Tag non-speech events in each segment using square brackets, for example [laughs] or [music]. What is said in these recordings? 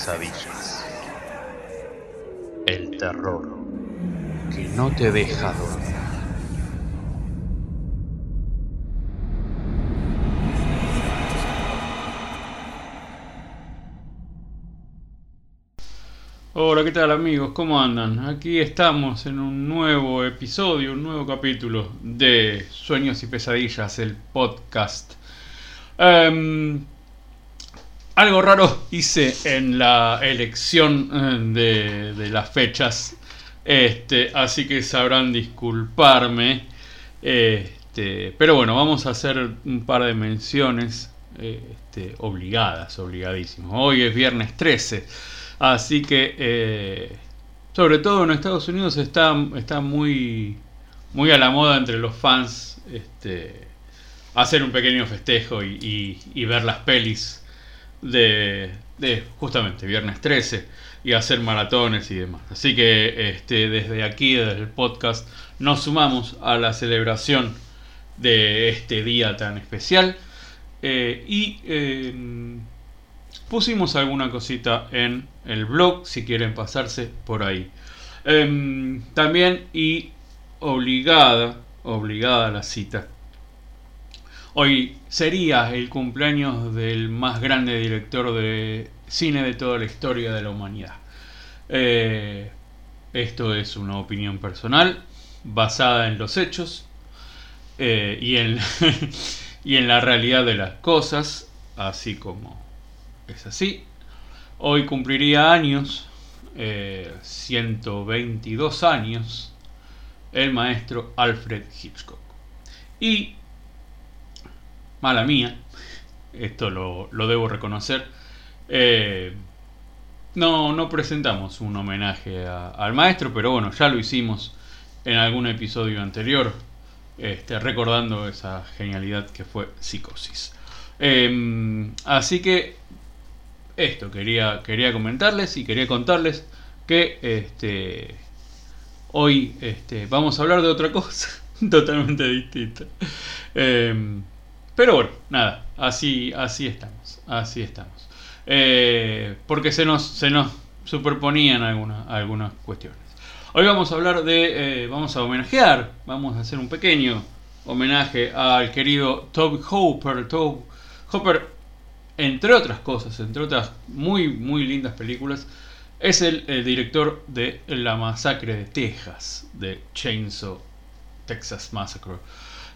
pesadillas. El terror que no te deja dormir. Hola, ¿qué tal amigos? ¿Cómo andan? Aquí estamos en un nuevo episodio, un nuevo capítulo de Sueños y Pesadillas, el podcast. Em, algo raro hice en la elección eh, de, las fechas, este, así que sabrán disculparme. Este, pero bueno, vamos a hacer un par de menciones este, obligadas, obligadísimas. Hoy es viernes 13. Así que, eh, sobre todo en Estados Unidos está, muy a la moda entre los fans este, hacer un pequeño festejo y, ver las pelis de, justamente Viernes 13 y hacer maratones y demás. Así que este, desde aquí, desde el podcast, nos sumamos a la celebración de este día tan especial. Eh, y eh, pusimos alguna cosita en el blog si quieren pasarse por ahí. Em, también y obligada, obligada la cita. Hoy sería el cumpleaños del más grande director de cine de toda la historia de la humanidad. Eh, esto es una opinión personal basada en los hechos eh, y, en, [laughs] y en la realidad de las cosas, así como es así. Hoy cumpliría años, 122 eh, años, el maestro Alfred Hitchcock. Y, mala mía, esto lo, debo reconocer, eh, no, no presentamos un homenaje al maestro, pero bueno, ya lo hicimos en algún episodio anterior, este, recordando esa genialidad que fue Psicosis. Em, así que esto quería, quería comentarles y quería contarles que este, hoy este, vamos a hablar de otra cosa [laughs] totalmente distinta. Em, pero bueno, nada, así, así estamos, así estamos. Eh, porque se nos, se nos superponían algunas, algunas cuestiones. Hoy vamos a hablar de, eh, vamos a homenajear, vamos a hacer un pequeño homenaje al querido Toby Hooper. Toby Hooper entre otras cosas, entre otras muy, muy lindas películas, es el, director de La Masacre de Texas, de Chainsaw Texas Massacre,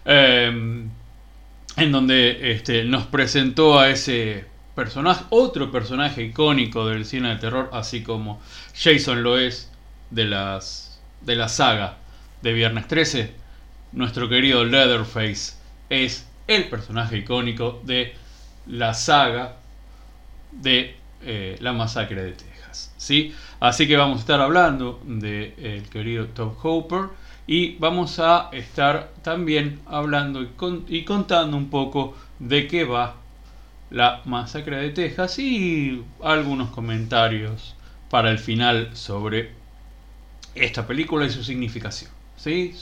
em, en donde este, nos presentó a ese personaje, otro personaje icónico del cine de terror, así como Jason lo es de, las, de la saga de Viernes 13, nuestro querido Leatherface es el personaje icónico de la saga de eh, la masacre de Texas. ¿sí? Así que vamos a estar hablando del el querido Tom Hooper y vamos a estar también hablando y, contando un poco de qué va la masacre de Texas y algunos comentarios para el final sobre esta película y su significación. ¿sí?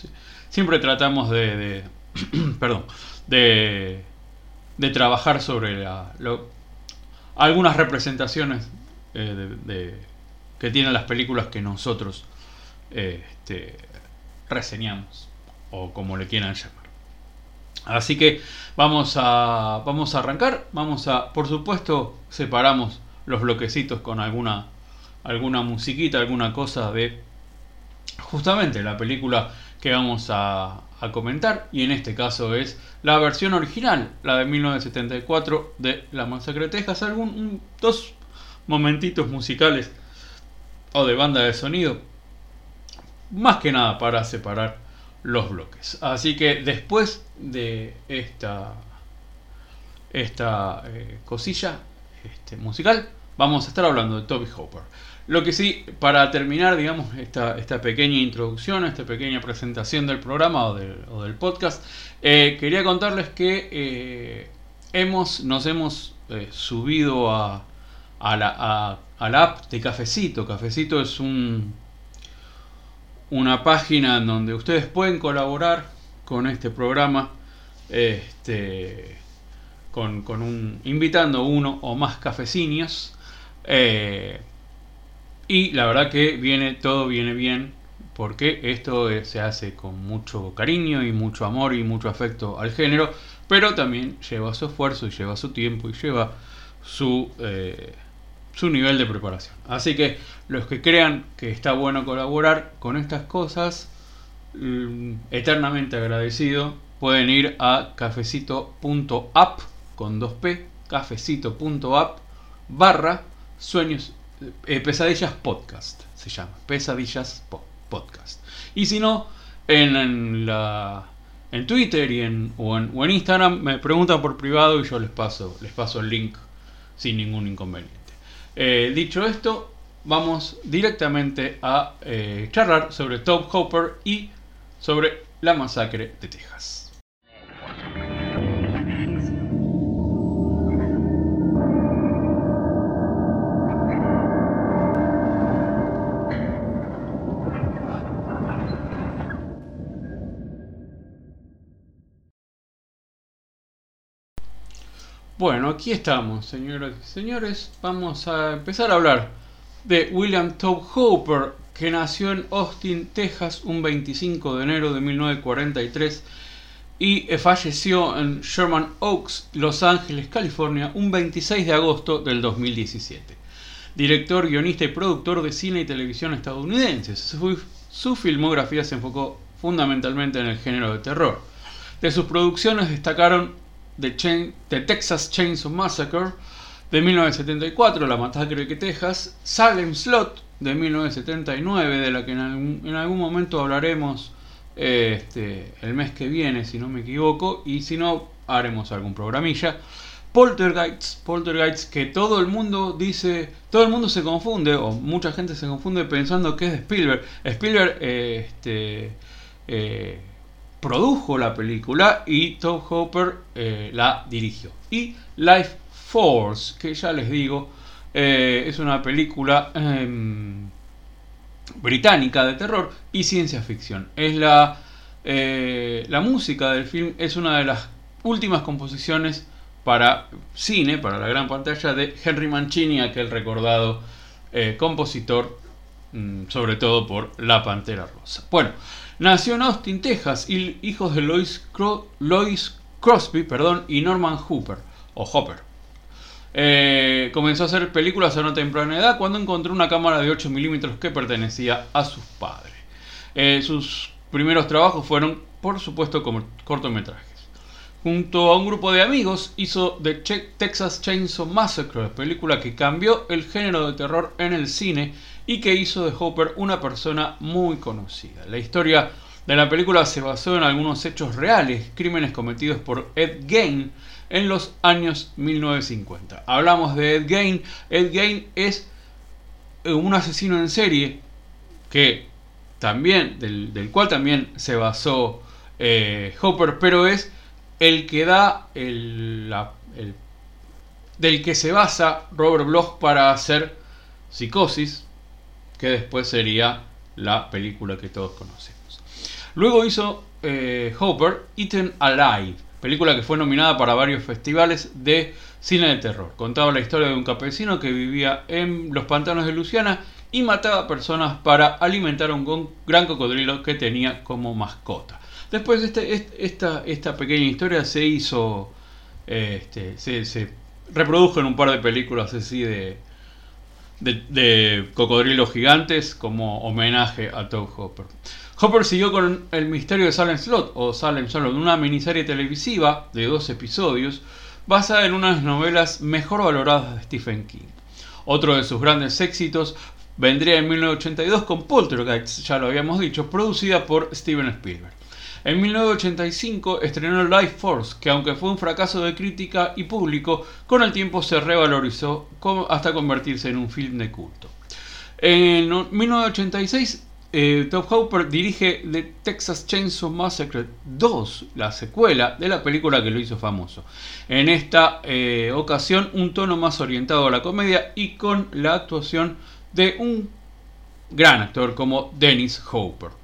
Siempre tratamos de [clears throat] perdón, de de trabajar sobre algunas representaciones eh, de, que tienen las películas que nosotros eh, este, reseñamos o como le quieran llamar. Así que vamos a, vamos a arrancar, vamos a, por supuesto, separamos los bloquecitos con alguna, alguna musiquita, alguna cosa de justamente la película que vamos a, comentar. Y en este caso es la versión original, la de 1974 de La Masacre de Texas, algún dos momentitos musicales o de banda de sonido, más que nada para separar los bloques. Así que después de esta esta eh, cosilla este, musical, vamos a estar hablando de Toby Hopper. Lo que sí, para terminar, digamos, esta, esta pequeña introducción, esta pequeña presentación del programa o del, podcast, eh, quería contarles que eh, hemos, nos hemos subido a, la, a, la, app de Cafecito. Cafecito es un, una página en donde ustedes pueden colaborar con este programa. Este, con, con un, invitando uno o más cafecinios Eh, y la verdad que viene, todo viene bien, porque esto se hace con mucho cariño y mucho amor y mucho afecto al género, pero también lleva su esfuerzo y lleva su tiempo y lleva su, eh, su nivel de preparación. Así que los que crean que está bueno colaborar con estas cosas, mm, eternamente agradecido, pueden ir a cafecito.app con 2p, cafecito.app barra sueños, eh, pesadillas podcast, se llama, pesadillas podcast. Y si no, en, la, en Twitter y en, o, en, Instagram me preguntan por privado y yo les paso, les paso el link sin ningún inconveniente. Eh, dicho esto, vamos directamente a eh, charlar sobre Top Hopper y sobre la masacre de Texas. Bueno, aquí estamos, señoras y señores. Vamos a empezar a hablar de William Tobe Hooper, que nació en Austin, Texas, un 25 de enero de 1943 y falleció en Sherman Oaks, Los Ángeles, California, un 26 de agosto del 2017. Director, guionista y productor de cine y televisión estadounidenses. Su filmografía se enfocó fundamentalmente en el género de terror. De sus producciones destacaron The, Texas Chainsaw Massacre de 1974, La Masacre de Texas, Salem Slot de 1979, de la que en algún, momento hablaremos este, el mes que viene, si no me equivoco, y si no, haremos algún programilla. Poltergeist, Poltergeist que todo el mundo dice, todo el mundo se confunde, o mucha gente se confunde pensando que es de Spielberg. Spielberg, eh, este, eh, produjo la película y Tom Hopper eh, la dirigió. Y Life Force, que ya les digo, eh, es una película em, británica de terror y ciencia ficción. Es la, eh, la música del film es una de las últimas composiciones para cine, para la gran pantalla de Henry Mancini, aquel recordado compositor, sobre todo por La Pantera Rosa. Bueno, Nació en Austin, Texas, hijos de Lois, Crosby perdón, y Norman Hooper, o Hopper. Eh, comenzó a hacer películas a una temprana edad cuando encontró una cámara de 8 milímetros que pertenecía a sus padres. Eh, sus primeros trabajos fueron, por supuesto, cortometrajes. Junto a un grupo de amigos hizo The Texas Chainsaw Massacre, película que cambió el género de terror en el cine y que hizo de Hopper una persona muy conocida. La historia de la película se basó en algunos hechos reales, crímenes cometidos por Ed Gein en los años 1950. Hablamos de Ed Gein. Ed Gein es eh, un asesino en serie que también, del, cual también se basó eh, Hopper, pero es el que da el, del que se basa Robert Bloch para hacer Psicosis, que después sería la película que todos conocemos. Luego hizo eh, Hopper Eaten Alive, película que fue nominada para varios festivales de cine de terror. Contaba la historia de un campesino que vivía en los pantanos de Luciana y mataba personas para alimentar a un gran cocodrilo que tenía como mascota. Después este, esta, pequeña historia se hizo, este, se, se reprodujo en un par de películas así de, de, cocodrilos gigantes como homenaje a Todd Hopper. Hopper siguió con el misterio de Salem Slot o Salem Slot, una miniserie televisiva de dos episodios basada en unas novelas mejor valoradas de Stephen King. Otro de sus grandes éxitos vendría en 1982 con Poltergeist, ya lo habíamos dicho, producida por Steven Spielberg. En 1985 estrenó Life Force, que aunque fue un fracaso de crítica y público, con el tiempo se revalorizó hasta convertirse en un film de culto. En 1986, eh, Hopper dirige The Texas Chainsaw Massacre 2, la secuela de la película que lo hizo famoso. En esta eh, ocasión, un tono más orientado a la comedia y con la actuación de un gran actor como Dennis Hopper.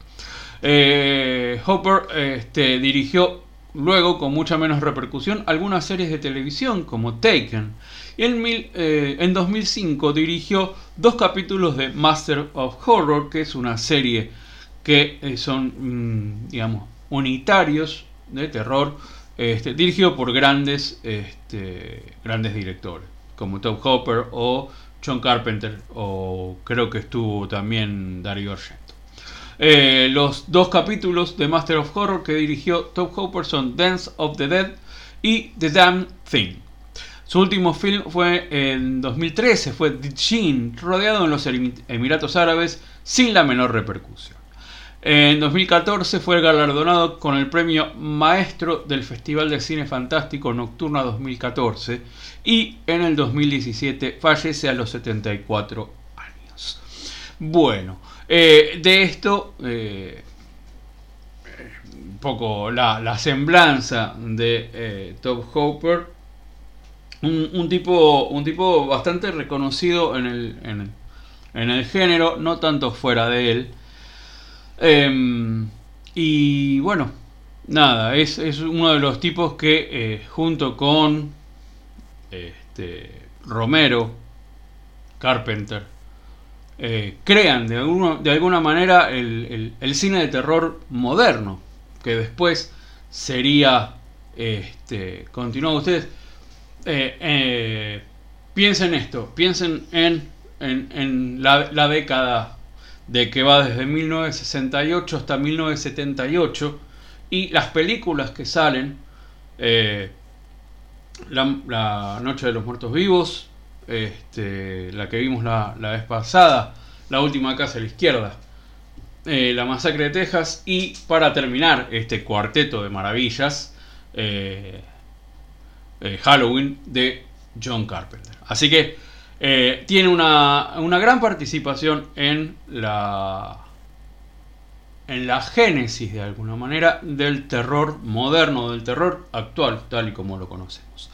Eh, Hopper este, dirigió luego, con mucha menos repercusión, algunas series de televisión como Taken. Y en, eh, en 2005 dirigió dos capítulos de Master of Horror, que es una serie que eh, son, mm, digamos, unitarios de terror, este, dirigido por grandes, este, grandes directores, como Tom Hopper o John Carpenter, o creo que estuvo también Dario Argento. Eh, los dos capítulos de Master of Horror que dirigió Tom Hopper son Dance of the Dead y The Damn Thing. Su último film fue en 2013, fue The rodeado en los Emiratos Árabes sin la menor repercusión. En 2014 fue galardonado con el premio Maestro del Festival de Cine Fantástico Nocturna 2014 y en el 2017 fallece a los 74 años. Bueno, eh, de esto, eh, un poco la, semblanza de eh, Top Hopper, un, tipo, un tipo bastante reconocido en el, en el género, no tanto fuera de él. Em, y bueno, nada, es, uno de los tipos que eh, junto con este, Romero, Carpenter, eh, crean de, de alguna manera el, cine de terror moderno, que después sería, este, ustedes, eh, piensen esto, piensen en, en, la, década de que va desde 1968 hasta 1978 y las películas que salen, eh, la, Noche de los Muertos Vivos, este, la que vimos la, vez pasada, La Última Casa a la Izquierda, eh, La Masacre de Texas y para terminar este cuarteto de maravillas, eh, Halloween de John Carpenter. Así que eh, tiene una, gran participación en la, en la génesis, de alguna manera, del terror moderno, del terror actual, tal y como lo conocemos.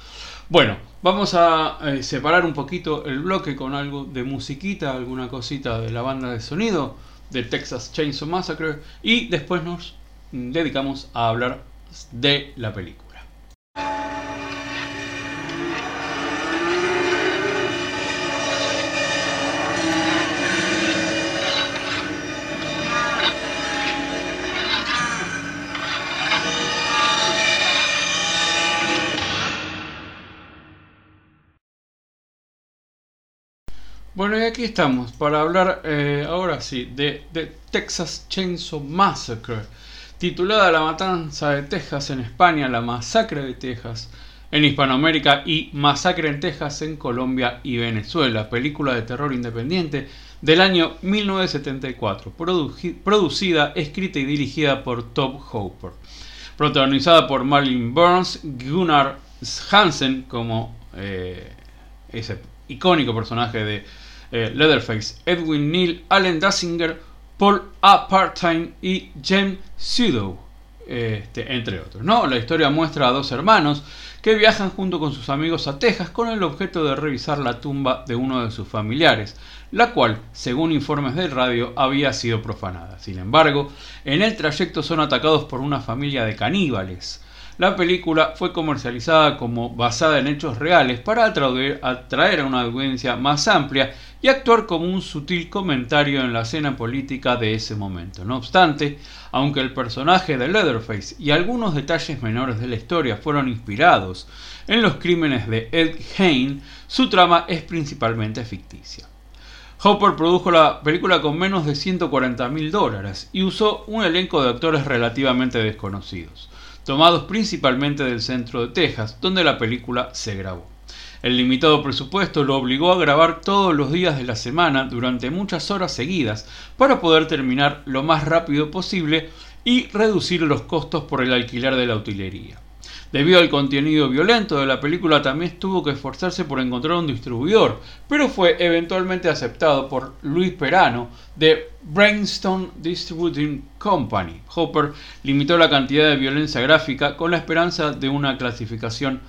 Bueno, vamos a eh, separar un poquito el bloque con algo de musiquita, alguna cosita de la banda de sonido de Texas Chainsaw Massacre y después nos dedicamos a hablar de la película. Bueno, y aquí estamos para hablar eh, ahora sí de, Texas Chainsaw Massacre, titulada La Matanza de Texas en España, La Masacre de Texas en Hispanoamérica y Masacre en Texas en Colombia y Venezuela, película de terror independiente del año 1974, producida, escrita y dirigida por Top Hopper, protagonizada por Marlene Burns, Gunnar Hansen como eh, ese icónico personaje de eh, Leatherface, Edwin Neal, Allen Dassinger, Paul A. Partime y James Sudo, este, entre otros. ¿no? La historia muestra a dos hermanos que viajan junto con sus amigos a Texas con el objeto de revisar la tumba de uno de sus familiares, la cual, según informes del radio, había sido profanada. Sin embargo, en el trayecto son atacados por una familia de caníbales. La película fue comercializada como basada en hechos reales para atraer a una audiencia más amplia y actuar como un sutil comentario en la escena política de ese momento. No obstante, aunque el personaje de Leatherface y algunos detalles menores de la historia fueron inspirados en los crímenes de Ed Hain, su trama es principalmente ficticia. Hopper produjo la película con menos de 140 mil dólares y usó un elenco de actores relativamente desconocidos tomados principalmente del centro de Texas, donde la película se grabó. El limitado presupuesto lo obligó a grabar todos los días de la semana durante muchas horas seguidas para poder terminar lo más rápido posible y reducir los costos por el alquiler de la utilería. Debido al contenido violento de la película también tuvo que esforzarse por encontrar un distribuidor, pero fue eventualmente aceptado por Luis Perano de Brainstone Distributing Company. Hopper limitó la cantidad de violencia gráfica con la esperanza de una clasificación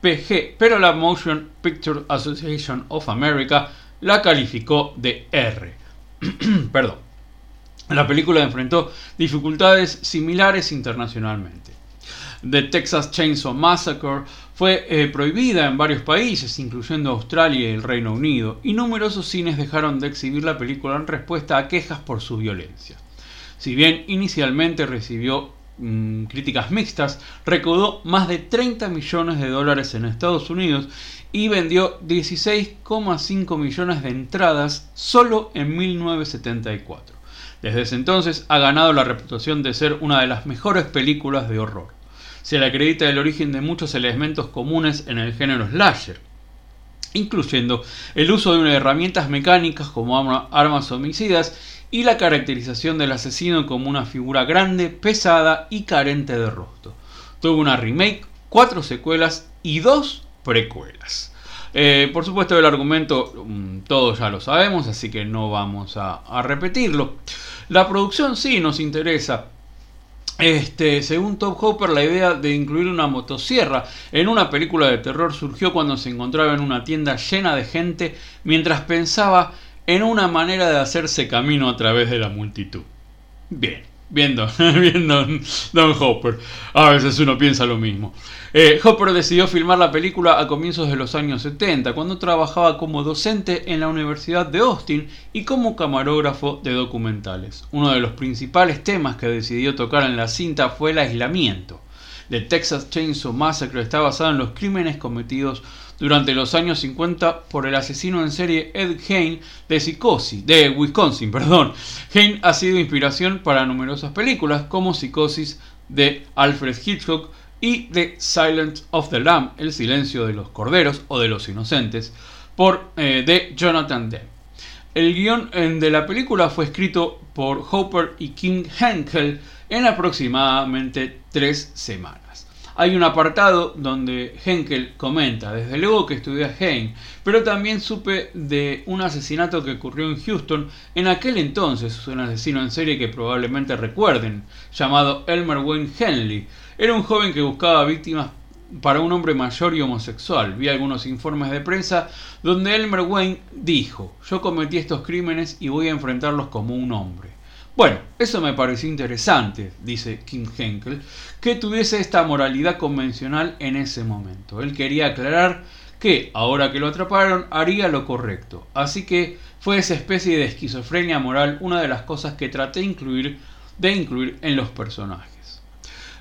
PG, pero la Motion Picture Association of America la calificó de R. [clears throat] Perdón. La película enfrentó dificultades similares internacionalmente. The Texas Chainsaw Massacre fue eh, prohibida en varios países, incluyendo Australia y el Reino Unido, y numerosos cines dejaron de exhibir la película en respuesta a quejas por su violencia. Si bien inicialmente recibió mm, críticas mixtas, recaudó más de 30 millones de dólares en Estados Unidos y vendió 16,5 millones de entradas solo en 1974. Desde ese entonces ha ganado la reputación de ser una de las mejores películas de horror. Se le acredita el origen de muchos elementos comunes en el género slasher, incluyendo el uso de herramientas mecánicas como armas homicidas y la caracterización del asesino como una figura grande, pesada y carente de rostro. Tuvo una remake, cuatro secuelas y dos precuelas. Eh, por supuesto el argumento mm, todos ya lo sabemos, así que no vamos a, repetirlo. La producción sí nos interesa. Este, según Top Hopper, la idea de incluir una motosierra en una película de terror surgió cuando se encontraba en una tienda llena de gente mientras pensaba en una manera de hacerse camino a través de la multitud. Bien, viendo, [laughs] viendo Don Hopper. A veces uno piensa lo mismo. Eh, Hopper decidió filmar la película a comienzos de los años 70, cuando trabajaba como docente en la Universidad de Austin y como camarógrafo de documentales. Uno de los principales temas que decidió tocar en la cinta fue el aislamiento. The Texas Chainsaw Massacre está basado en los crímenes cometidos durante los años 50 por el asesino en serie Ed Hain de, Psicosis, de Wisconsin. [laughs] Perdón. Ha sido inspiración para numerosas películas como Psicosis de Alfred Hitchcock, y The Silence of the Lamb, El silencio de los corderos o de los inocentes, por eh, de Jonathan Demme. El guion de la película fue escrito por Hopper y King Henkel en aproximadamente tres semanas. Hay un apartado donde Henkel comenta, desde luego que estudié a Hein, pero también supe de un asesinato que ocurrió en Houston en aquel entonces, un asesino en serie que probablemente recuerden, llamado Elmer Wayne Henley, era un joven que buscaba víctimas para un hombre mayor y homosexual. Vi algunos informes de prensa donde Elmer Wayne dijo, yo cometí estos crímenes y voy a enfrentarlos como un hombre. Bueno, eso me pareció interesante, dice King Henkel, que tuviese esta moralidad convencional en ese momento. Él quería aclarar que, ahora que lo atraparon, haría lo correcto. Así que fue esa especie de esquizofrenia moral una de las cosas que traté incluir, de incluir en los personajes.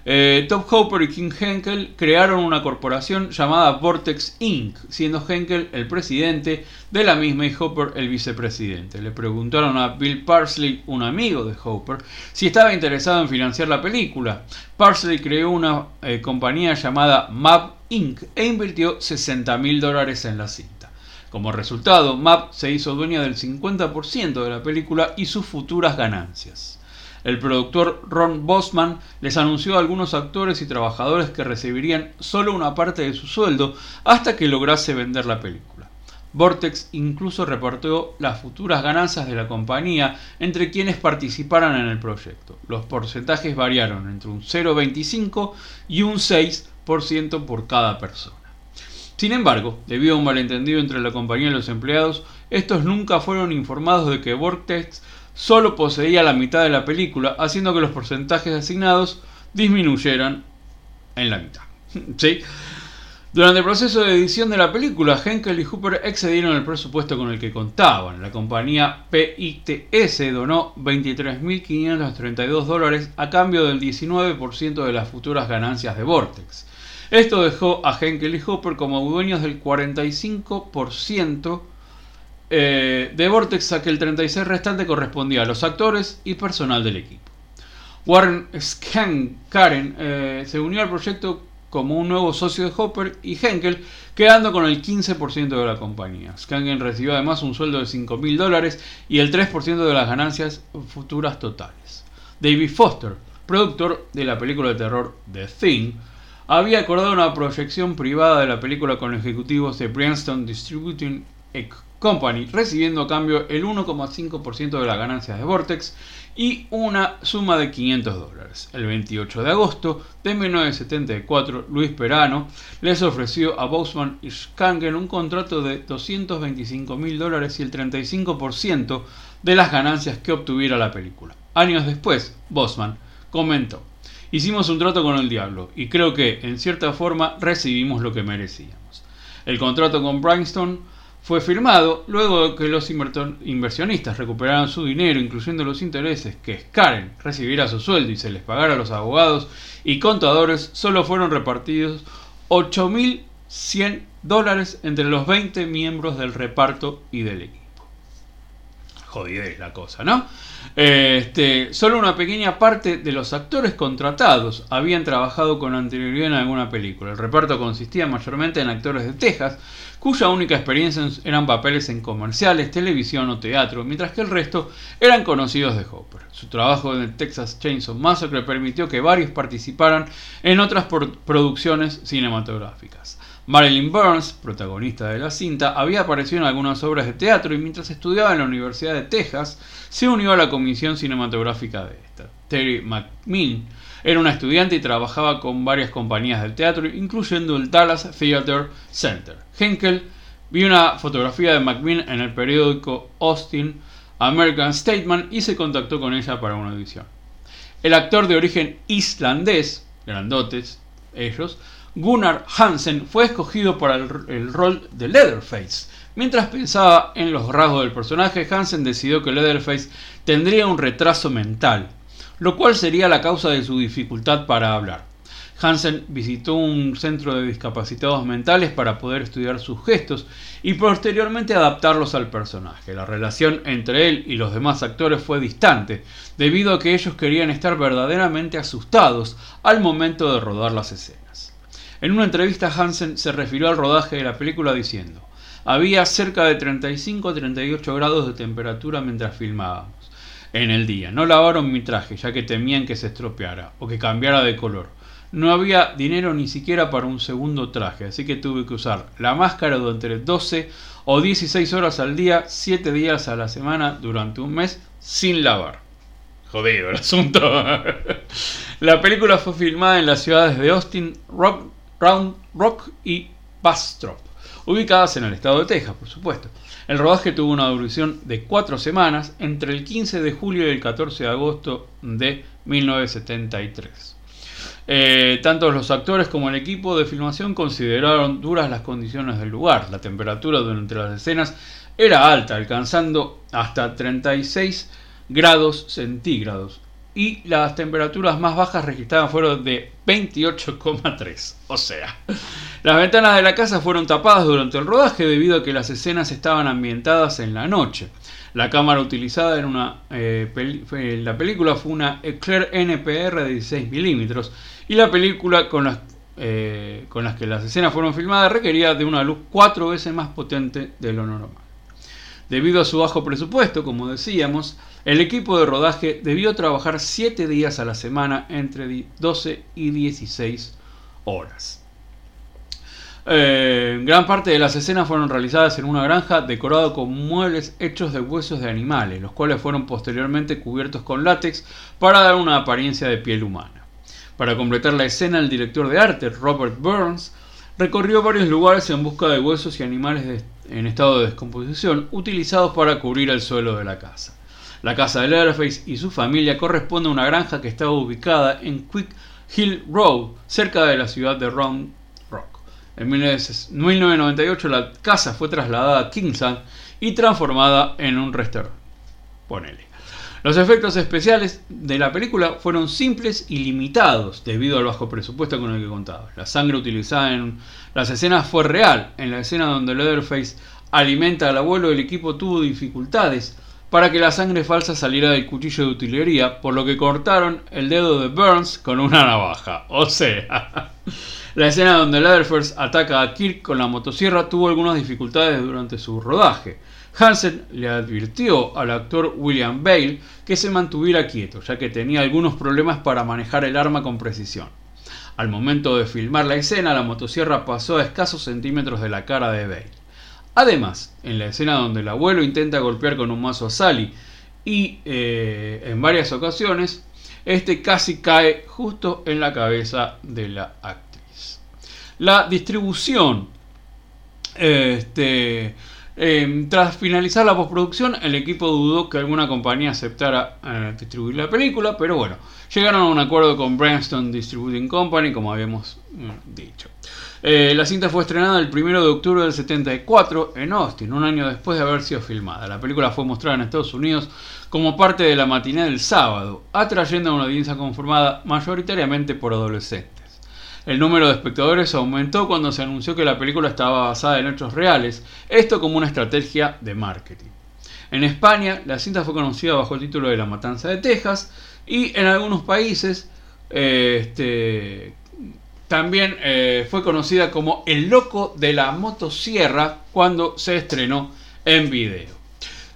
Eh, Top Hopper y King Henkel crearon una corporación llamada Vortex Inc., siendo Henkel el presidente de la misma y Hopper el vicepresidente. Le preguntaron a Bill Parsley, un amigo de Hopper, si estaba interesado en financiar la película. Parsley creó una eh, compañía llamada Map Inc. e invirtió 60 mil dólares en la cinta. Como resultado, Map se hizo dueña del 50% de la película y sus futuras ganancias. El productor Ron Bosman les anunció a algunos actores y trabajadores que recibirían solo una parte de su sueldo hasta que lograse vender la película. Vortex incluso reportó las futuras ganancias de la compañía entre quienes participaran en el proyecto. Los porcentajes variaron entre un 0,25 y un 6% por cada persona. Sin embargo, debido a un malentendido entre la compañía y los empleados, estos nunca fueron informados de que Vortex solo poseía la mitad de la película, haciendo que los porcentajes asignados disminuyeran en la mitad. [laughs] ¿Sí? Durante el proceso de edición de la película, Henkel y Hooper excedieron el presupuesto con el que contaban. La compañía PITS donó 23.532 dólares a cambio del 19% de las futuras ganancias de Vortex. Esto dejó a Henkel y Hooper como dueños del 45% eh, de Vortex a que el 36 restante correspondía a los actores y personal del equipo. Warren Karen eh, se unió al proyecto como un nuevo socio de Hopper y Henkel, quedando con el 15% de la compañía. Skangen recibió además un sueldo de 5.000 dólares y el 3% de las ganancias futuras totales. David Foster, productor de la película de terror The Thing, había acordado una proyección privada de la película con ejecutivos de Bryanston Distributing Company, recibiendo a cambio el 1,5% de las ganancias de Vortex y una suma de 500 dólares. El 28 de agosto de 1974, Luis Perano les ofreció a Bosman y Skangen un contrato de 225 mil dólares y el 35% de las ganancias que obtuviera la película. Años después, Bosman comentó, Hicimos un trato con el diablo y creo que, en cierta forma, recibimos lo que merecíamos. El contrato con Bryanston fue firmado luego de que los inversionistas recuperaran su dinero, incluyendo los intereses que Karen recibiera su sueldo y se les pagara a los abogados y contadores, solo fueron repartidos 8.100 dólares entre los 20 miembros del reparto y del equipo. Jodidez la cosa, ¿no? Este, solo una pequeña parte de los actores contratados habían trabajado con anterioridad en alguna película. El reparto consistía mayormente en actores de Texas, cuya única experiencia eran papeles en comerciales, televisión o teatro, mientras que el resto eran conocidos de Hopper. Su trabajo en el Texas Chainsaw Massacre permitió que varios participaran en otras producciones cinematográficas. Marilyn Burns, protagonista de la cinta, había aparecido en algunas obras de teatro y mientras estudiaba en la Universidad de Texas, se unió a la comisión cinematográfica de esta. Terry McMillan era una estudiante y trabajaba con varias compañías del teatro, incluyendo el Dallas Theater Center. Henkel vio una fotografía de McMillan en el periódico Austin American Statement y se contactó con ella para una audición. El actor de origen islandés, grandotes ellos, Gunnar Hansen, fue escogido para el, rol de Leatherface. Mientras pensaba en los rasgos del personaje, Hansen decidió que Leatherface tendría un retraso mental lo cual sería la causa de su dificultad para hablar. Hansen visitó un centro de discapacitados mentales para poder estudiar sus gestos y posteriormente adaptarlos al personaje. La relación entre él y los demás actores fue distante, debido a que ellos querían estar verdaderamente asustados al momento de rodar las escenas. En una entrevista Hansen se refirió al rodaje de la película diciendo, había cerca de 35-38 grados de temperatura mientras filmábamos en el día. No lavaron mi traje, ya que temían que se estropeara o que cambiara de color. No había dinero ni siquiera para un segundo traje, así que tuve que usar la máscara durante 12 o 16 horas al día, 7 días a la semana, durante un mes, sin lavar. Jodido el asunto. [laughs] la película fue filmada en las ciudades de Austin, Rock, Round Rock y Bastrop, ubicadas en el estado de Texas, por supuesto. El rodaje tuvo una duración de cuatro semanas entre el 15 de julio y el 14 de agosto de 1973. Eh, tanto los actores como el equipo de filmación consideraron duras las condiciones del lugar. La temperatura durante las escenas era alta, alcanzando hasta 36 grados centígrados. Y las temperaturas más bajas registradas fueron de 28,3. O sea, las ventanas de la casa fueron tapadas durante el rodaje debido a que las escenas estaban ambientadas en la noche. La cámara utilizada en una, eh, la película fue una Eclair NPR de 16 milímetros y la película con las, eh, con las que las escenas fueron filmadas requería de una luz cuatro veces más potente de lo normal. Debido a su bajo presupuesto, como decíamos, el equipo de rodaje debió trabajar 7 días a la semana entre 12 y 16 horas. Eh, gran parte de las escenas fueron realizadas en una granja decorada con muebles hechos de huesos de animales, los cuales fueron posteriormente cubiertos con látex para dar una apariencia de piel humana. Para completar la escena, el director de arte, Robert Burns, recorrió varios lugares en busca de huesos y animales en estado de descomposición utilizados para cubrir el suelo de la casa. La casa de Leatherface y su familia corresponde a una granja que estaba ubicada en Quick Hill Road, cerca de la ciudad de Round en 1998 la casa fue trasladada a Kingsland y transformada en un restaurante. Los efectos especiales de la película fueron simples y limitados debido al bajo presupuesto con el que contaba. La sangre utilizada en las escenas fue real. En la escena donde Leatherface alimenta al abuelo, el equipo tuvo dificultades para que la sangre falsa saliera del cuchillo de utilería, por lo que cortaron el dedo de Burns con una navaja. O sea, [laughs] la escena donde Leatherface ataca a Kirk con la motosierra tuvo algunas dificultades durante su rodaje. Hansen le advirtió al actor William Bale que se mantuviera quieto, ya que tenía algunos problemas para manejar el arma con precisión. Al momento de filmar la escena, la motosierra pasó a escasos centímetros de la cara de Bale. Además, en la escena donde el abuelo intenta golpear con un mazo a Sally y eh, en varias ocasiones, este casi cae justo en la cabeza de la actriz. La distribución este, Eh, tras finalizar la postproducción, el equipo dudó que alguna compañía aceptara eh, distribuir la película, pero bueno, llegaron a un acuerdo con Bryanston Distributing Company, como habíamos mm, dicho. Eh, la cinta fue estrenada el 1 de octubre del 74 en Austin, un año después de haber sido filmada. La película fue mostrada en Estados Unidos como parte de la matiné del sábado, atrayendo a una audiencia conformada mayoritariamente por adolescentes. El número de espectadores aumentó cuando se anunció que la película estaba basada en hechos reales, esto como una estrategia de marketing. En España, la cinta fue conocida bajo el título de La Matanza de Texas y en algunos países eh, este, también eh, fue conocida como El Loco de la Motosierra cuando se estrenó en video.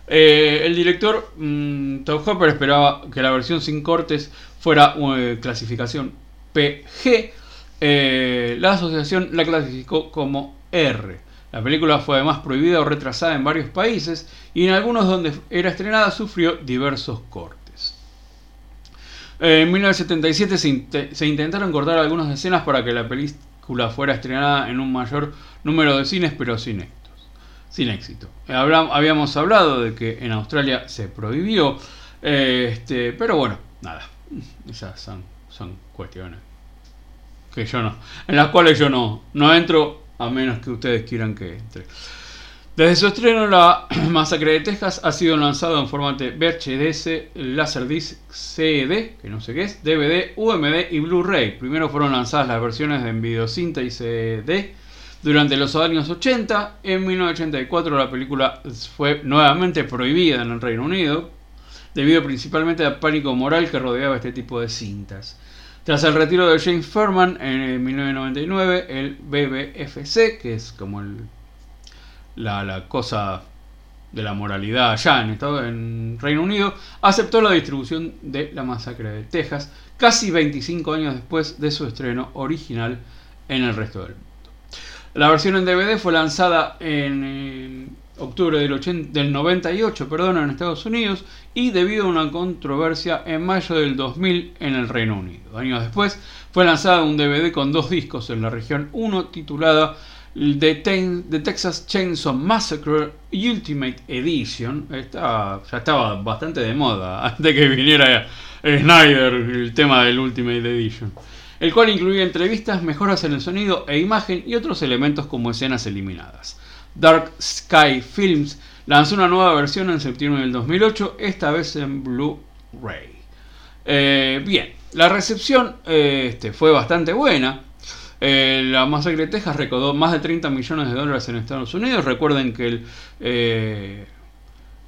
Eh, el director mm, Tom Hopper esperaba que la versión sin cortes fuera clasificación PG, eh, la asociación la clasificó como R. La película fue además prohibida o retrasada en varios países y en algunos donde era estrenada sufrió diversos cortes. En 1977 se, intentaron cortar algunas escenas para que la película fuera estrenada en un mayor número de cines, pero sin sin éxito. habíamos hablado de que en Australia se prohibió, eh, este, pero bueno, nada, esas son, son cuestiones que yo no, en las cuales yo no, no entro a menos que ustedes quieran que entre. Desde su estreno, La [clears throat] Masacre de Texas ha sido lanzado en formato VHS, Laserdisc, CD, que no sé qué es, DVD, UMD y Blu-ray. Primero fueron lanzadas las versiones en videocinta y CD durante los años 80. En 1984 la película fue nuevamente prohibida en el Reino Unido, debido principalmente al pánico moral que rodeaba este tipo de cintas. Tras el retiro de James Furman en 1999, el BBFC, que es como el, la, cosa de la moralidad allá en, en Reino Unido, aceptó la distribución de La Masacre de Texas, casi 25 años después de su estreno original en el resto del mundo. La versión en DVD fue lanzada en octubre del, del 98 perdón, en Estados Unidos y debido a una controversia en mayo del 2000 en el Reino Unido. Años después fue lanzada un DVD con dos discos en la región 1 titulada The, Texas Chainsaw Massacre Ultimate Edition. Esta, ya estaba bastante de moda [laughs] antes que viniera Snyder el tema del Ultimate Edition. El cual incluía entrevistas, mejoras en el sonido e imagen y otros elementos como escenas eliminadas. Dark Sky Films lanzó una nueva versión en septiembre del 2008, esta vez en Blu-ray. Eh, bien, la recepción eh, este, fue bastante buena. Eh, la Masacre de Texas recaudó más de 30 millones de dólares en Estados Unidos. Recuerden que el,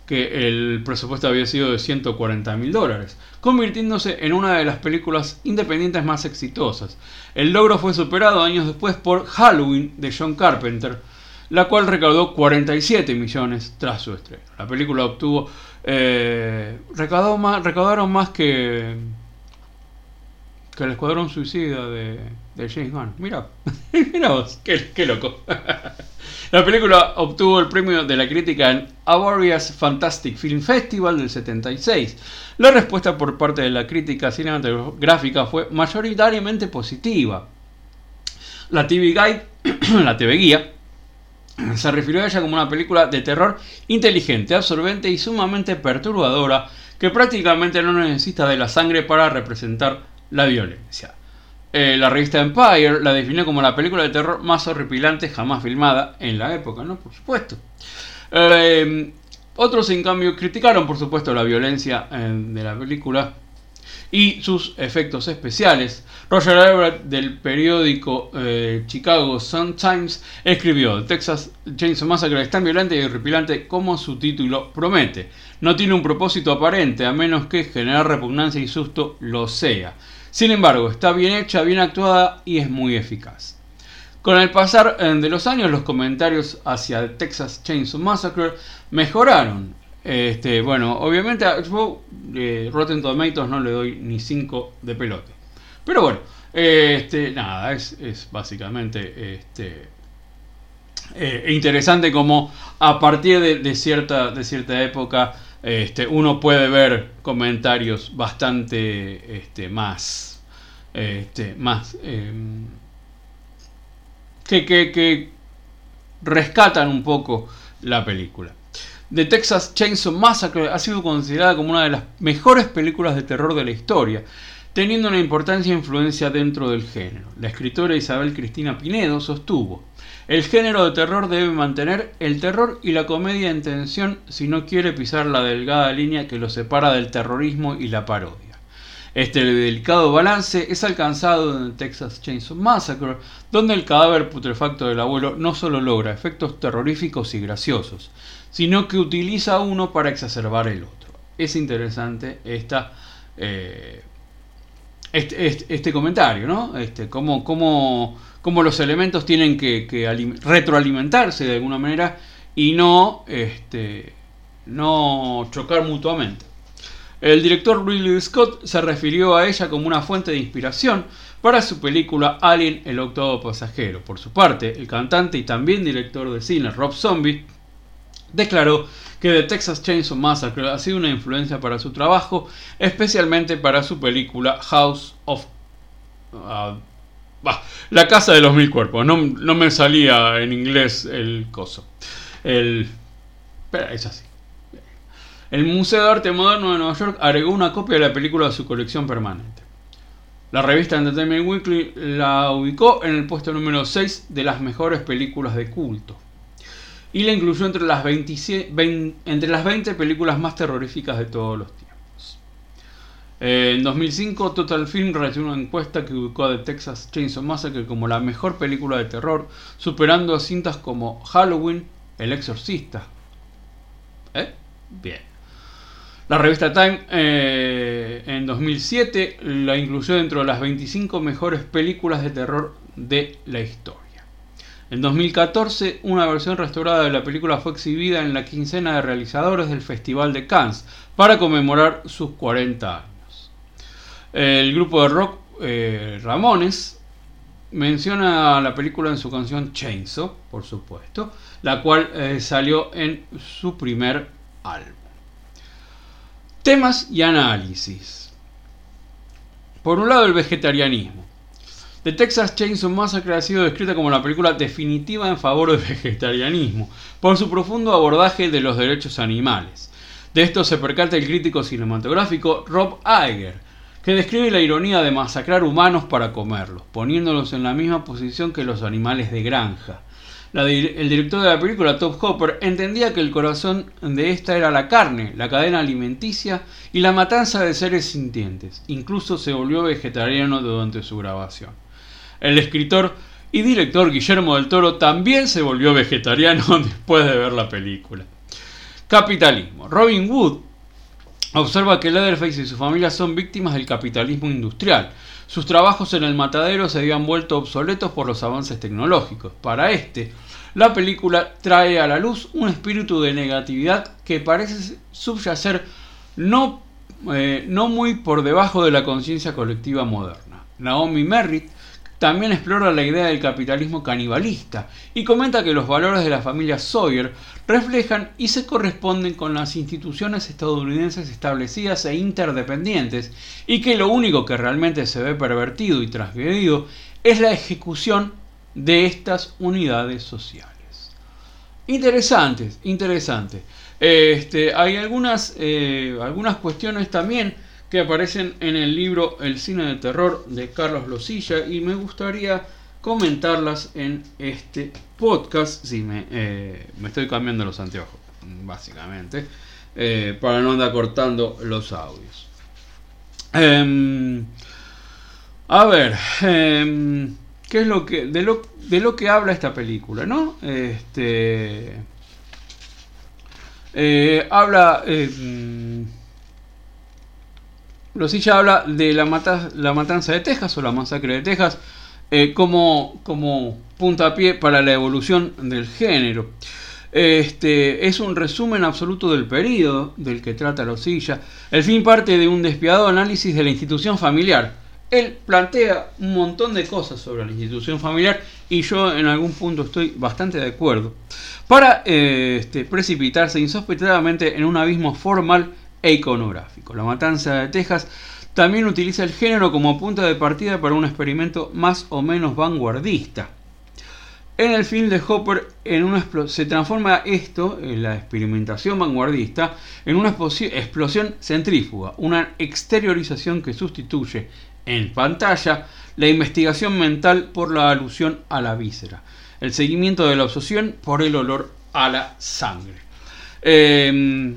que el presupuesto había sido de 140 mil dólares, convirtiéndose en una de las películas independientes más exitosas. El logro fue superado años después por Halloween de John Carpenter, la cual recaudó 47 millones tras su estreno. La película obtuvo. Eh, recaudó más, recaudaron más que. Que el Escuadrón Suicida de, James Gunn. Mira, [laughs] mira vos, qué, loco. [laughs] la película obtuvo el premio de la crítica en Avarias Fantastic Film Festival del 76. La respuesta por parte de la crítica cinematográfica fue mayoritariamente positiva. La TV Guide, [clears throat] la TV Guía, se refirió a ella como una película de terror inteligente, absorbente y sumamente perturbadora que prácticamente no necesita de la sangre para representar la violencia. Eh, la revista Empire la definió como la película de terror más horripilante jamás filmada en la época, ¿no? Por supuesto. Eh, otros, en cambio, criticaron, por supuesto, la violencia eh, de la película y sus efectos especiales. Roger Everett del periódico Chicago Sun-Times escribió: Texas Chainsaw Massacre es tan violenta y horripilante como su título promete. No tiene un propósito aparente, a menos que generar repugnancia y susto lo sea. Sin embargo, está bien hecha, bien actuada y es muy eficaz. Con el pasar eh, de los años, los comentarios hacia Texas Chainsaw Massacre mejoraron este, bueno, obviamente yo eh, Rotten Tomatoes no le doy ni 5 de pelote. Pero bueno, este, nada, es, básicamente este, eh, interesante como a partir de cierta época este, uno puede ver comentarios bastante este, más, este, más em, que, que, que rescatan un poco la película. The Texas Chainsaw Massacre ha sido considerada como una de las mejores películas de terror de la historia, teniendo una importancia e influencia dentro del género. La escritora Isabel Cristina Pinedo sostuvo, el género de terror debe mantener el terror y la comedia en tensión si no quiere pisar la delgada línea que lo separa del terrorismo y la parodia. Este delicado balance es alcanzado en Texas Chainsaw Massacre, donde el cadáver putrefacto del abuelo no solo logra efectos terroríficos y graciosos, sino que utiliza uno para exacerbar el otro. Es interesante eh, este, este, este, comentario, ¿no? Este, cómo, cómo, cómo los elementos tienen que, retroalimentarse de alguna manera y no, este, no chocar mutuamente. El director Ridley Scott se refirió a ella como una fuente de inspiración para su película Alien el octavo pasajero. Por su parte, el cantante y también director de cine Rob Zombie declaró que The Texas Chainsaw Massacre ha sido una influencia para su trabajo, especialmente para su película House of... Uh, la casa de los mil cuerpos. No, me salía en inglés el coso. El... Pero es así. El Museo de Arte Moderno de Nueva York agregó una copia de la película a su colección permanente. La revista Entertainment Weekly la ubicó en el puesto número 6 de las mejores películas de culto y la incluyó entre las, 20, entre las 20 películas más terroríficas de todos los tiempos. En 2005, Total Film realizó una encuesta que ubicó a The Texas Chainsaw Massacre como la mejor película de terror, superando cintas como Halloween, El Exorcista. ¿Eh? Bien. La revista Time eh, en 2007 la incluyó dentro de las 25 mejores películas de terror de la historia. En 2014, una versión restaurada de la película fue exhibida en la quincena de realizadores del Festival de Cannes para conmemorar sus 40 años. El grupo de rock eh, Ramones menciona la película en su canción Chainsaw, por supuesto, la cual eh, salió en su primer álbum. Temas y análisis. Por un lado, el vegetarianismo. The Texas Chainsaw Massacre ha sido descrita como la película definitiva en favor del vegetarianismo, por su profundo abordaje de los derechos animales. De esto se percata el crítico cinematográfico Rob Iger, que describe la ironía de masacrar humanos para comerlos, poniéndolos en la misma posición que los animales de granja. el director de la película, Top Hopper, entendía que el corazón de esta era la carne, la cadena alimenticia y la matanza de seres sintientes. Incluso se volvió vegetariano durante su grabación. El escritor y director Guillermo del Toro también se volvió vegetariano [laughs] después de ver la película. Capitalismo. Robin Wood observa que Leatherface y su familia son víctimas del capitalismo industrial. Sus trabajos en el matadero se habían vuelto obsoletos por los avances tecnológicos. Para este, la película trae a la luz un espíritu de negatividad que parece subyacer no, eh, no muy por debajo de la conciencia colectiva moderna. Naomi Merritt también explora la idea del capitalismo canibalista y comenta que los valores de la familia Sawyer reflejan y se corresponden con las instituciones estadounidenses establecidas e interdependientes y que lo único que realmente se ve pervertido y transgredido es la ejecución de estas unidades sociales. Interesantes, interesante. Este, hay algunas, eh, algunas cuestiones también que aparecen en el libro El cine de terror de Carlos Losilla y me gustaría comentarlas en este podcast, si me, eh, me estoy cambiando los anteojos, básicamente, eh, para no andar cortando los audios. Em, a ver, em, ¿qué es lo que de, lo de lo que habla esta película, no? Este eh, habla em, Rosilla habla de la, matanza de Texas o la masacre de Texas eh, como, puntapié para la evolución del género. Este, es un resumen absoluto del periodo del que trata Rosilla. El fin parte de un despiadado análisis de la institución familiar. Él plantea un montón de cosas sobre la institución familiar y yo en algún punto estoy bastante de acuerdo. Para eh, este, precipitarse insospechadamente en un abismo formal iconográfico. La Matanza de Texas también utiliza el género como punto de partida para un experimento más o menos vanguardista. En el film de Hopper en una se transforma esto, en la experimentación vanguardista, en una explosión centrífuga, una exteriorización que sustituye en pantalla la investigación mental por la alusión a la víscera, el seguimiento de la obsesión por el olor a la sangre. Em,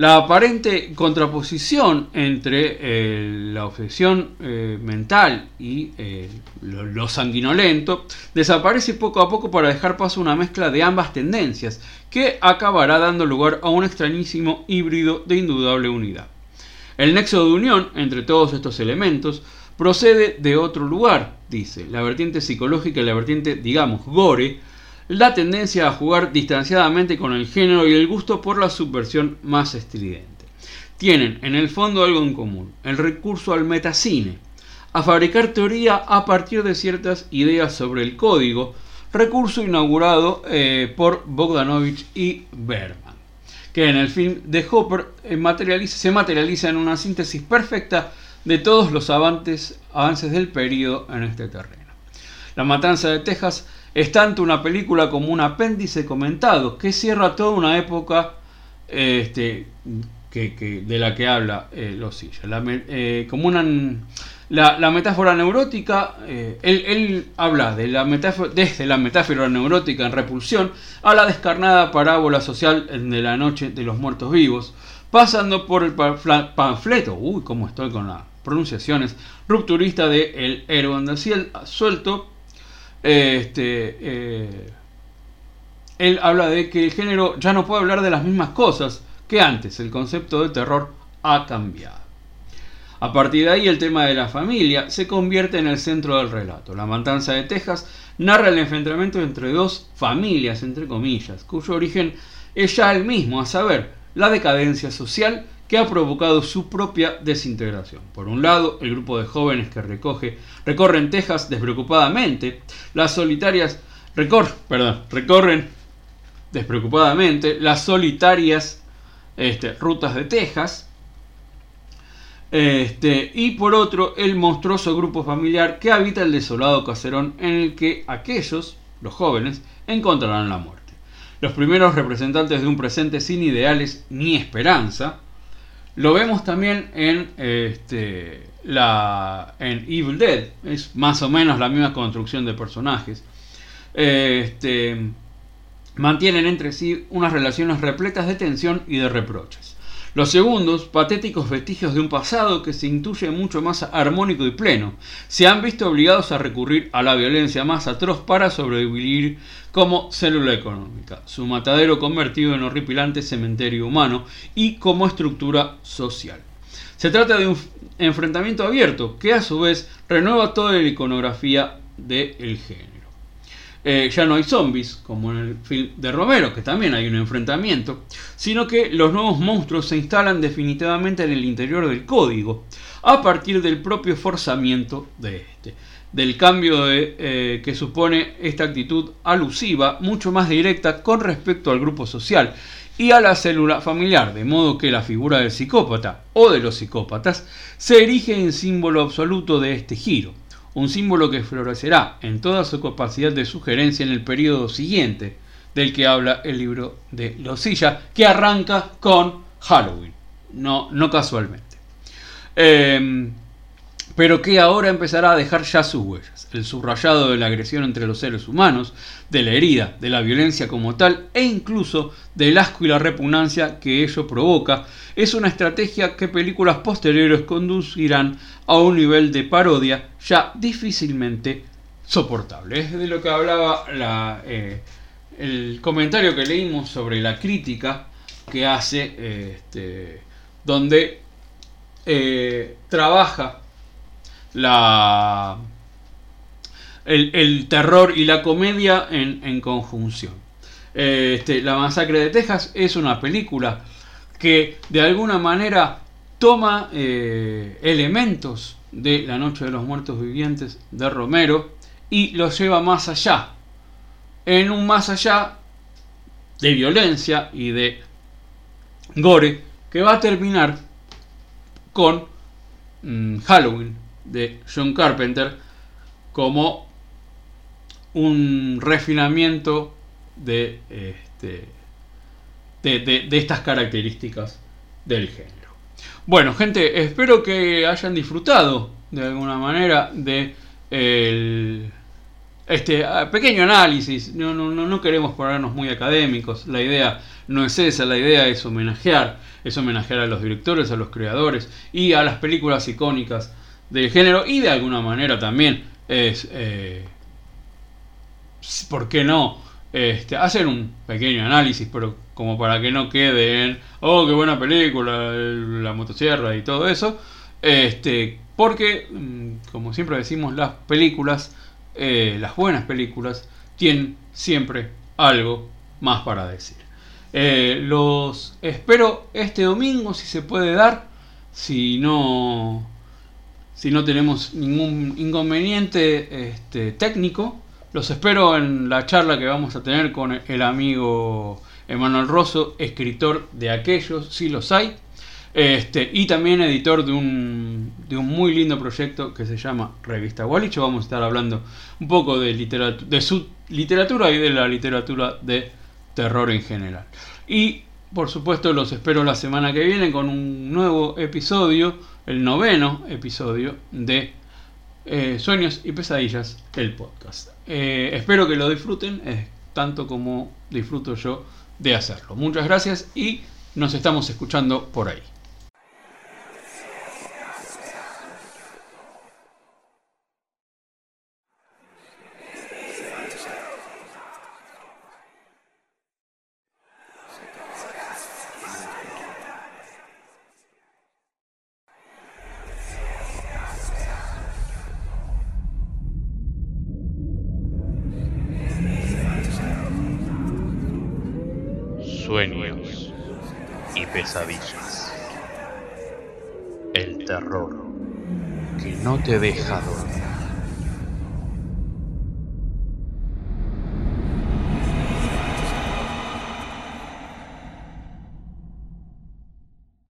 la aparente contraposición entre eh, la obsesión eh, mental y eh, lo, sanguinolento desaparece poco a poco para dejar paso a una mezcla de ambas tendencias que acabará dando lugar a un extrañísimo híbrido de indudable unidad. El nexo de unión entre todos estos elementos procede de otro lugar, dice, la vertiente psicológica y la vertiente, digamos, gore, la tendencia a jugar distanciadamente con el género y el gusto por la subversión más estridente. Tienen en el fondo algo en común, el recurso al metacine, a fabricar teoría a partir de ciertas ideas sobre el código, recurso inaugurado eh, por Bogdanovich y Berman, que en el film de Hopper eh, se materializa en una síntesis perfecta de todos los avances, avances del periodo en este terreno. La matanza de Texas es tanto una película como un apéndice comentado que cierra toda una época este, que, de la que habla eh, Los La, eh, como una, la, metáfora neurótica, eh, él, habla de la metáfora, desde la metáfora neurótica en repulsión a la descarnada parábola social de la noche de los muertos vivos, pasando por el panfleto, uy, cómo estoy con las pronunciaciones, rupturista de El héroe de suelto este, eh, él habla de que el género ya no puede hablar de las mismas cosas que antes. El concepto de terror ha cambiado. A partir de ahí el tema de la familia se convierte en el centro del relato. La matanza de Texas narra el enfrentamiento entre dos familias, entre comillas, cuyo origen es ya el mismo, a saber, la decadencia social que ha provocado su propia desintegración. Por un lado, el grupo de jóvenes que recoge, recorren Texas despreocupadamente, las solitarias perdón, recorren despreocupadamente las solitarias este, rutas de Texas, este, y por otro, el monstruoso grupo familiar que habita el desolado caserón en el que aquellos, los jóvenes, encontrarán la muerte. Los primeros representantes de un presente sin ideales ni esperanza, lo vemos también en, este, la, en Evil Dead. Es más o menos la misma construcción de personajes. Este, mantienen entre sí unas relaciones repletas de tensión y de reproches. Los segundos, patéticos vestigios de un pasado que se intuye mucho más armónico y pleno, se han visto obligados a recurrir a la violencia más atroz para sobrevivir como célula económica, su matadero convertido en horripilante cementerio humano y como estructura social. Se trata de un enfrentamiento abierto que a su vez renueva toda la iconografía del género. Eh, ya no hay zombies, como en el film de Romero, que también hay un enfrentamiento, sino que los nuevos monstruos se instalan definitivamente en el interior del código, a partir del propio forzamiento de este, del cambio eh, que supone esta actitud alusiva, mucho más directa con respecto al grupo social y a la célula familiar, de modo que la figura del psicópata o de los psicópatas se erige en símbolo absoluto de este giro un símbolo que florecerá en toda su capacidad de sugerencia en el periodo siguiente del que habla el libro de Losilla, que arranca con Halloween, no, no casualmente. Em, pero que ahora empezará a dejar ya sus huellas, el subrayado de la agresión entre los seres humanos, de la herida, de la violencia como tal e incluso del asco y la repugnancia que ello provoca, es una estrategia que películas posteriores conducirán a un nivel de parodia ya difícilmente soportable. Es de lo que hablaba eh, el comentario que leímos sobre la crítica que hace, este, donde eh, trabaja la, el, terror y la comedia en, conjunción. Este, la masacre de Texas es una película que de alguna manera toma eh, elementos de La Noche de los Muertos Vivientes de Romero y los lleva más allá, en un más allá de violencia y de gore que va a terminar con mm, Halloween de John Carpenter como un refinamiento de, este, de, de estas características del género. Bueno, gente, espero que hayan disfrutado de alguna manera de el, este ah, pequeño análisis. No, no, no queremos ponernos muy académicos. La idea no es esa, la idea es homenajear, es homenajear a los directores, a los creadores y a las películas icónicas del género y de alguna manera también es, eh, ¿por qué no? Este, hacer un pequeño análisis, pero como para que no quede en, oh, qué buena película, la motosierra y todo eso. Este, porque, mm, como siempre decimos, las películas, eh, las buenas películas, tienen siempre algo más para decir. Eh, los espero este domingo, si se puede dar, si no, si no tenemos ningún inconveniente este, técnico. Los espero en la charla que vamos a tener con el amigo Emanuel Rosso, escritor de aquellos, si los hay, este, y también editor de un, de un muy lindo proyecto que se llama Revista Gualicho. Vamos a estar hablando un poco de, de su literatura y de la literatura de terror en general. Y por supuesto los espero la semana que viene con un nuevo episodio, el noveno episodio de eh, Sueños y Pesadillas, el podcast. Eh, espero que lo disfruten, tanto como disfruto yo de hacerlo. Muchas gracias y nos estamos escuchando por ahí. Pesadillas.